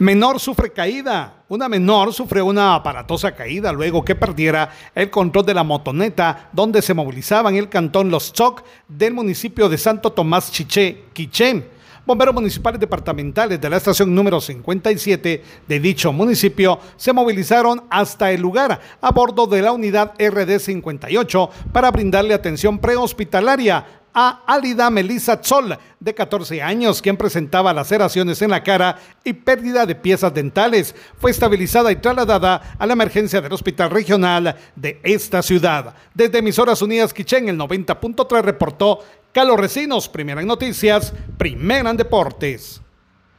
Menor sufre caída. Una menor sufrió una aparatosa caída luego que perdiera el control de la motoneta donde se movilizaban el cantón Los Choc del municipio de Santo Tomás Chiché, Quichén. Bomberos municipales departamentales de la estación número 57 de dicho municipio se movilizaron hasta el lugar a bordo de la unidad RD 58 para brindarle atención prehospitalaria a Alida Melissa Tzol, de 14 años, quien presentaba laceraciones en la cara y pérdida de piezas dentales. Fue estabilizada y trasladada a la emergencia del Hospital Regional de esta ciudad. Desde Emisoras Unidas Quichén, el 90.3 reportó Carlos Recinos, primera en noticias, primera en deportes.